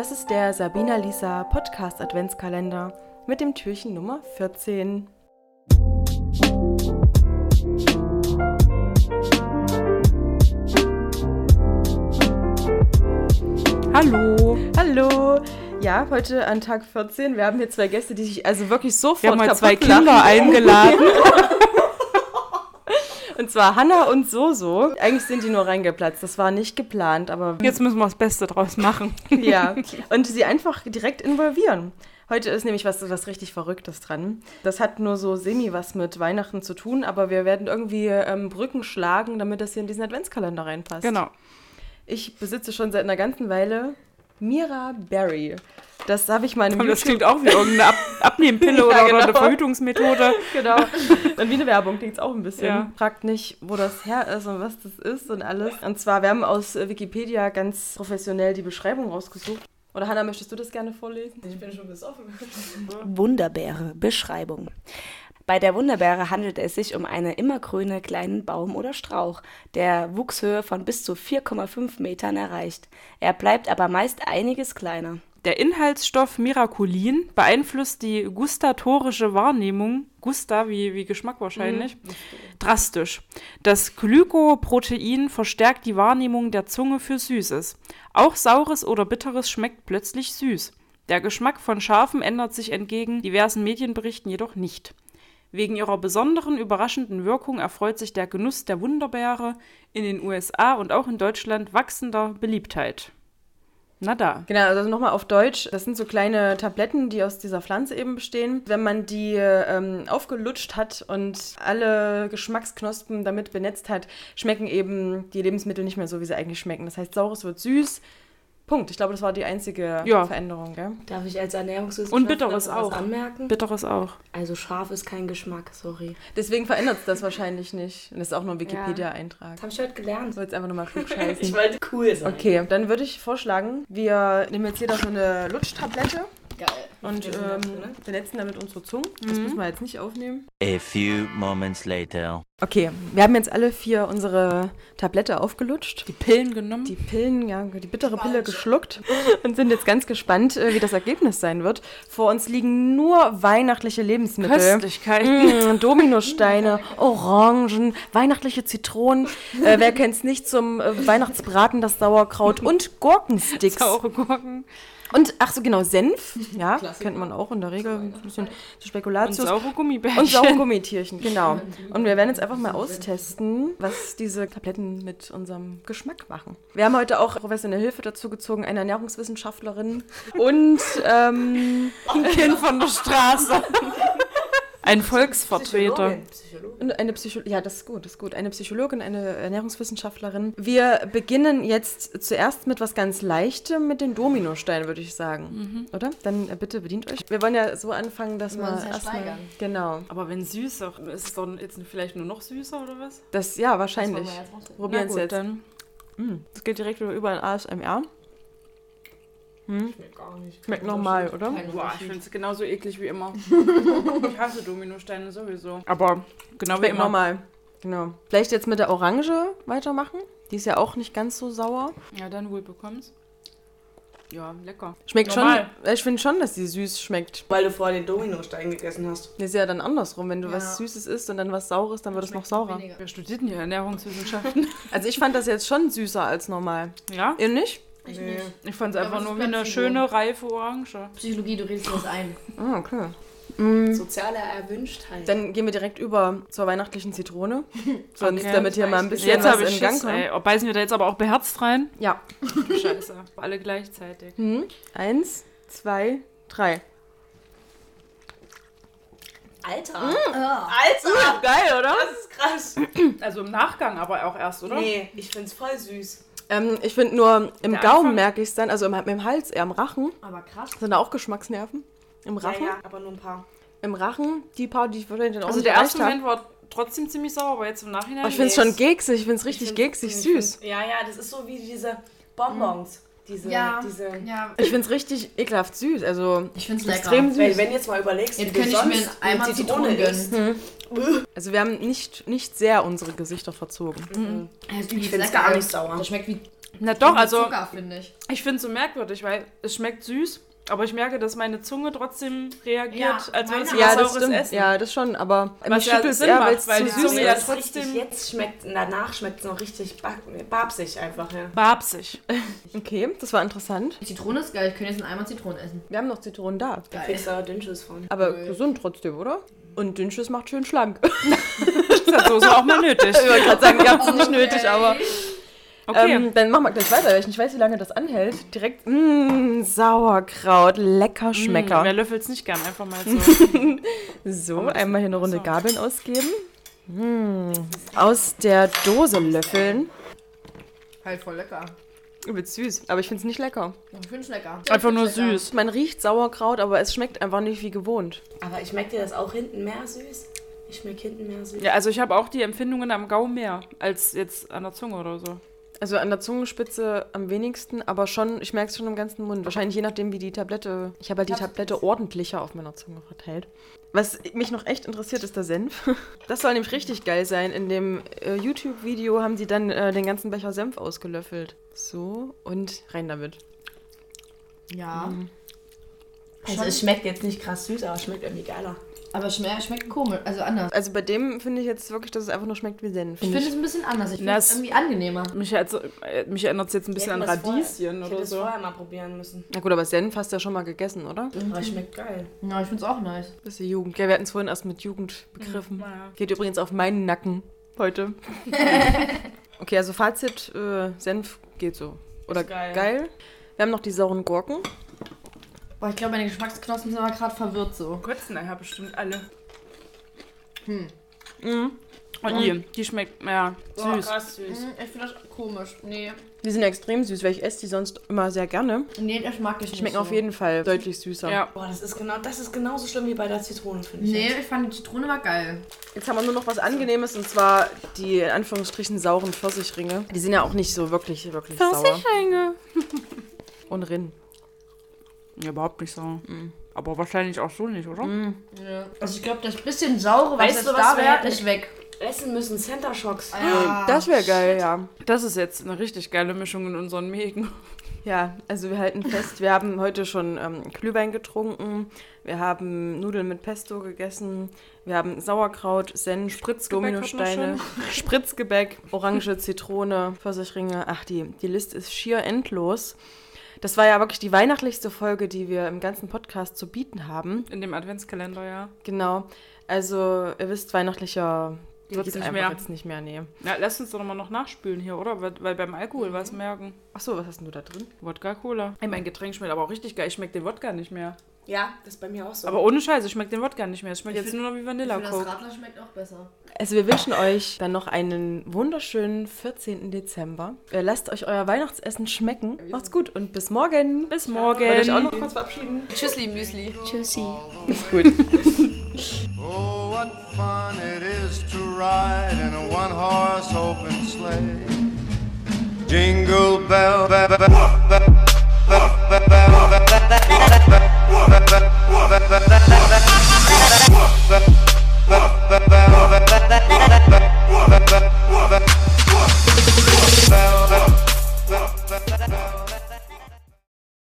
Das ist der Sabina Lisa Podcast Adventskalender mit dem Türchen Nummer 14. Hallo. Hallo. Ja, heute an Tag 14. Wir haben hier zwei Gäste, die sich also wirklich sofort Wir haben mal zwei lachen. Kinder eingeladen. Und zwar Hanna und Soso. Eigentlich sind die nur reingeplatzt. Das war nicht geplant, aber Jetzt müssen wir das Beste draus machen. ja. Und sie einfach direkt involvieren. Heute ist nämlich was, was richtig Verrücktes dran. Das hat nur so semi was mit Weihnachten zu tun, aber wir werden irgendwie ähm, Brücken schlagen, damit das hier in diesen Adventskalender reinpasst. Genau. Ich besitze schon seit einer ganzen Weile Mira Berry. Das habe ich mal in einem das klingt auch wie irgendeine Ab Abnehmpille Ja, oder, oder eine genau. Verhütungsmethode. Genau. Und wie eine Werbung klingt es auch ein bisschen. Ja. Fragt nicht, wo das her ist und was das ist und alles. Und zwar, wir haben aus äh, Wikipedia ganz professionell die Beschreibung rausgesucht. Oder Hanna, möchtest du das gerne vorlesen? Ich bin schon besoffen. Wunderbeere. Beschreibung. Bei der Wunderbeere handelt es sich um einen immergrünen kleinen Baum oder Strauch, der Wuchshöhe von bis zu 4,5 Metern erreicht. Er bleibt aber meist einiges kleiner. Der Inhaltsstoff Miraculin beeinflusst die gustatorische Wahrnehmung, Gusta wie, wie Geschmack wahrscheinlich, drastisch. Das Glykoprotein verstärkt die Wahrnehmung der Zunge für Süßes. Auch Saures oder Bitteres schmeckt plötzlich süß. Der Geschmack von Scharfen ändert sich entgegen diversen Medienberichten jedoch nicht. Wegen ihrer besonderen, überraschenden Wirkung erfreut sich der Genuss der Wunderbeere in den USA und auch in Deutschland wachsender Beliebtheit. Na da. Genau, also nochmal auf Deutsch. Das sind so kleine Tabletten, die aus dieser Pflanze eben bestehen. Wenn man die ähm, aufgelutscht hat und alle Geschmacksknospen damit benetzt hat, schmecken eben die Lebensmittel nicht mehr so, wie sie eigentlich schmecken. Das heißt, Saures wird süß. Punkt. Ich glaube, das war die einzige Ja. Veränderung, gell? Darf ich als Ernährungswissenschaftler Und Bitteres was auch. anmerken? Bitteres auch. Also scharf ist kein Geschmack, sorry. Deswegen verändert es das wahrscheinlich nicht. Und das ist auch nur ein Wikipedia-Eintrag. Das habe ich heute gelernt. So jetzt einfach nochmal klug scheißen. Ich wollte cool sein. Okay, dann würde ich vorschlagen, wir nehmen jetzt jeder so eine Lutschtablette Geil. und ähm, ne? benetzen damit unsere Zungen. Das müssen wir jetzt nicht aufnehmen. A few moments later. Okay, wir haben jetzt alle vier unsere Tablette aufgelutscht. Die Pillen genommen. Die Pillen, ja, die bittere Pille geschluckt und sind jetzt ganz gespannt, äh, wie das Ergebnis sein wird. Vor uns liegen nur weihnachtliche Lebensmittel. Köstlichkeiten. Mm, Dominosteine, Orangen, weihnachtliche Zitronen. Äh, wer kennt's nicht zum äh, Weihnachtsbraten, das Sauerkraut und Gurkensticks. Saure Gurken. Und ach so, genau, Senf. Ja, Klassiker. kennt man auch in der Regel. Ein bisschen Und Spekulatius. saure Gummibärchen. Und saure Gummitierchen, genau. Und wir werden jetzt einfach mal austesten, was diese Tabletten mit unserem Geschmack machen. Wir haben heute auch professionelle Hilfe dazu gezogen, eine Ernährungswissenschaftlerin und ähm, Ein Kind von der Straße. Ein Volksvertreter. Psychologin. Eine Psychologin. Ja, das ist gut, das ist gut. Eine Psychologin, eine Ernährungswissenschaftlerin. Wir beginnen jetzt zuerst mit was ganz Leichtem, mit den Dominosteinen, würde ich sagen. Oder? Dann äh, bitte bedient euch. Wir wollen ja so anfangen, dass Wir uns ja erstmal. Genau. Aber wenn süß, auch- ist es doch jetzt vielleicht nur noch süßer oder was? Das, ja, wahrscheinlich. Probieren es gut, jetzt. dann. Mm, Das geht direkt über in ASMR. Schmeckt gar nicht. Schmeckt normal, oder? Boah, ich finde es genauso eklig wie immer. ich hasse Dominosteine sowieso. Aber genau wie Schmeckt immer. normal. Genau. Vielleicht jetzt mit der Orange weitermachen. Die ist ja auch nicht ganz so sauer. Ja, dann wohl bekommst. Ja, lecker. Schmeckt Normal. schon. Ich finde schon, dass die süß schmeckt. Weil du vorher den Dominostein gegessen hast. Das ist ja dann andersrum. Wenn du Ja. was Süßes isst und dann was Saures, dann wird es noch saurer. Weniger. Wer studiert denn hier Ernährungswissenschaften? Also ich fand das jetzt schon süßer als normal. ja? Ihr nicht? Ich Nee. nicht. Ich fand es einfach nur wie eine schöne, reife Orange. Psychologie, du redest dir das ein. Ah, okay. Soziale Erwünschtheit. Dann gehen wir direkt über zur weihnachtlichen Zitrone. Sonst, Okay. damit hier mal ein bisschen Jetzt was habe ich in Gang kommt. ey. Oh, Beißen wir da jetzt aber auch beherzt rein? Ja. Scheiße. Alle gleichzeitig. Hm. Eins, zwei, drei. Alter. Alter! Geil, oder? Das ist krass. Also im Nachgang aber auch erst, oder? Nee, ich find's voll süß. Ähm, ich finde nur, im Der Gaumen Anfang- merke ich es dann, also im, im Hals, eher im Rachen. Aber krass. Sind da auch Geschmacksnerven? Im Rachen? Ja, ja, aber nur ein paar. Im Rachen, die paar, die ich wahrscheinlich dann auch Also nicht der erste erreicht Moment war trotzdem ziemlich sauer, aber jetzt im Nachhinein. habe. Oh, ich finde es schon geksig, ich finde es richtig Ich geksig süß. Ja, ja, das ist so wie diese Bonbons. Diese, Ja, diese. ja. Ich finde es richtig ekelhaft süß, also Ich finde es lecker. extrem Weil, süß. wenn jetzt mal überlegst, Jetzt wie du könnte ich mir Eimer eine Zitrone isst. gönnen. Also wir haben nicht, nicht sehr unsere Gesichter verzogen. Das ist Ich find's lecker. gar nicht sauer. Das schmeckt wie Na doch, also Zucker, finde ich. ich finde es so merkwürdig, weil es schmeckt süß, aber ich merke, dass meine Zunge trotzdem reagiert, Ja, als würde es wie Ja, das saures stimmt. Essen. Ja, das schon, aber Was mich ja Sinn eher, macht, weil es weil zu die süß Zunge ja ist. trotzdem- jetzt schmeckt, danach schmeckt es noch richtig bab- babsig einfach, ja. Babsig. Okay, das war interessant. Zitrone ist geil. Ich könnte jetzt einen Eimer Zitronen essen. Wir haben noch Zitronen da. Da kriegst du aber Dünnschuss von. Aber gesund trotzdem, oder? Und Dünnschiss macht schön schlank. Das hat Soße auch mal nötig. Ich wollte gerade sagen, ihr habt es nicht nötig, aber. Okay. Ähm, dann machen wir gleich weiter, weil ich nicht weiß, wie lange das anhält. Direkt, mh, Sauerkraut, lecker Schmecker. Mm, wer löffelt es nicht gern? Einfach mal so. So, einmal hier eine Runde so. Gabeln ausgeben. Mm, aus der Dose löffeln. Halt voll lecker. Übelst süß, aber ich finde es nicht lecker. Ich finde es lecker. Einfach nur lecker. süß. Man riecht Sauerkraut, aber es schmeckt einfach nicht wie gewohnt. Aber ich schmeckt dir das auch hinten mehr süß? Ich schmeck hinten mehr süß. Ja, also ich habe auch die Empfindungen am Gaumen mehr als jetzt an der Zunge oder so. Also an der Zungenspitze am wenigsten, aber schon, ich merke es schon im ganzen Mund. Wahrscheinlich je nachdem, wie die Tablette. Ich habe halt die Tablette ordentlicher auf meiner Zunge verteilt. Was mich noch echt interessiert, ist der Senf. Das soll nämlich richtig geil sein. In dem äh, YouTube-Video haben sie dann äh, den ganzen Becher Senf ausgelöffelt. So, und rein damit. Ja. Also es schmeckt jetzt nicht krass süß, aber es schmeckt irgendwie geiler. Aber es schmeckt, schmeckt komisch. Also anders. Also bei dem finde ich jetzt wirklich, dass es einfach nur schmeckt wie Senf. Ich finde es ein bisschen anders. Ich finde es irgendwie angenehmer. Mich, also, mich erinnert es jetzt ein bisschen an vorher- Radieschen ich hätte oder es so. vorher mal probieren müssen. Na gut, aber Senf hast du ja schon mal gegessen, oder? Aber es schmeckt geil. Ja, ich finde es auch nice. Das ist die Jugend. Ja, wir hatten es vorhin erst mit Jugend begriffen. Naja. Geht übrigens auf meinen Nacken heute. okay, also Fazit, äh, Senf geht so. Oder geil. geil. Wir haben noch die sauren Gurken. Boah, ich glaube, meine Geschmacksknospen sind aber gerade verwirrt so. Nachher bestimmt alle. Mhm. Oh, die, die schmeckt, ja, süß. krass süß. Ich finde das komisch. Nee. Die sind extrem süß, weil ich esse die sonst immer sehr gerne. Nee, das mag ich nicht. Schmecken so. auf jeden Fall deutlich süßer. Ja. Boah, das ist genau, das ist genauso schlimm wie bei der Zitrone, finde ich. Nee, jetzt. ich fand die Zitrone war geil. Jetzt haben wir nur noch was Angenehmes und zwar die in Anführungsstrichen sauren Pfirsichringe. Die sind ja auch nicht so wirklich, wirklich sauer. Pfirsichringe. Und Rinn. Ja, überhaupt nicht so. Aber wahrscheinlich auch so nicht, oder? Ja. Also ich glaube, das bisschen saure, was Weißt jetzt du, was da wäre, ist weg. Essen müssen Center Shocks. Ja. Das wäre geil, ja. Das ist jetzt eine richtig geile Mischung in unseren Mägen. Ja, also wir halten fest, wir haben heute schon ähm, Glühwein getrunken, wir haben Nudeln mit Pesto gegessen, wir haben Sauerkraut, Senf, Spritzgebäck Dominosteine, Spritzgebäck, Orange, Zitrone, Pfirsichringe. Ach, die, die Liste ist schier endlos. Das war ja wirklich die weihnachtlichste Folge, die wir im ganzen Podcast zu bieten haben. In dem Adventskalender, ja. Genau. Also, ihr wisst, weihnachtlicher geht's nicht einfach mehr. jetzt nicht mehr, nee. Na, lass uns doch nochmal noch nachspülen hier, oder? Weil, weil beim Alkohol was merken. Achso, was hast denn du da drin? Wodka Cola. Ey, mein Getränk schmeckt aber auch richtig geil. Ich schmecke den Wodka nicht mehr. Ja, das ist bei mir auch so. Aber ohne Scheiße, ich schmecke den Wodka nicht mehr. Es schmeckt Ich jetzt find- nur noch wie Ich Vanilla das Coke. Radler schmeckt auch besser. Also wir wünschen euch dann noch einen wunderschönen 14. Dezember. Äh, Lasst euch euer Weihnachtsessen schmecken. Macht's gut und bis morgen. Bis Wollt ihr euch auch morgen. noch kurz verabschieden? Tschüssli, Müsli. Tschüssi. Ist gut. Oh, what fun it is to ride in a one horse open sleigh. Jingle bell, bell, bell.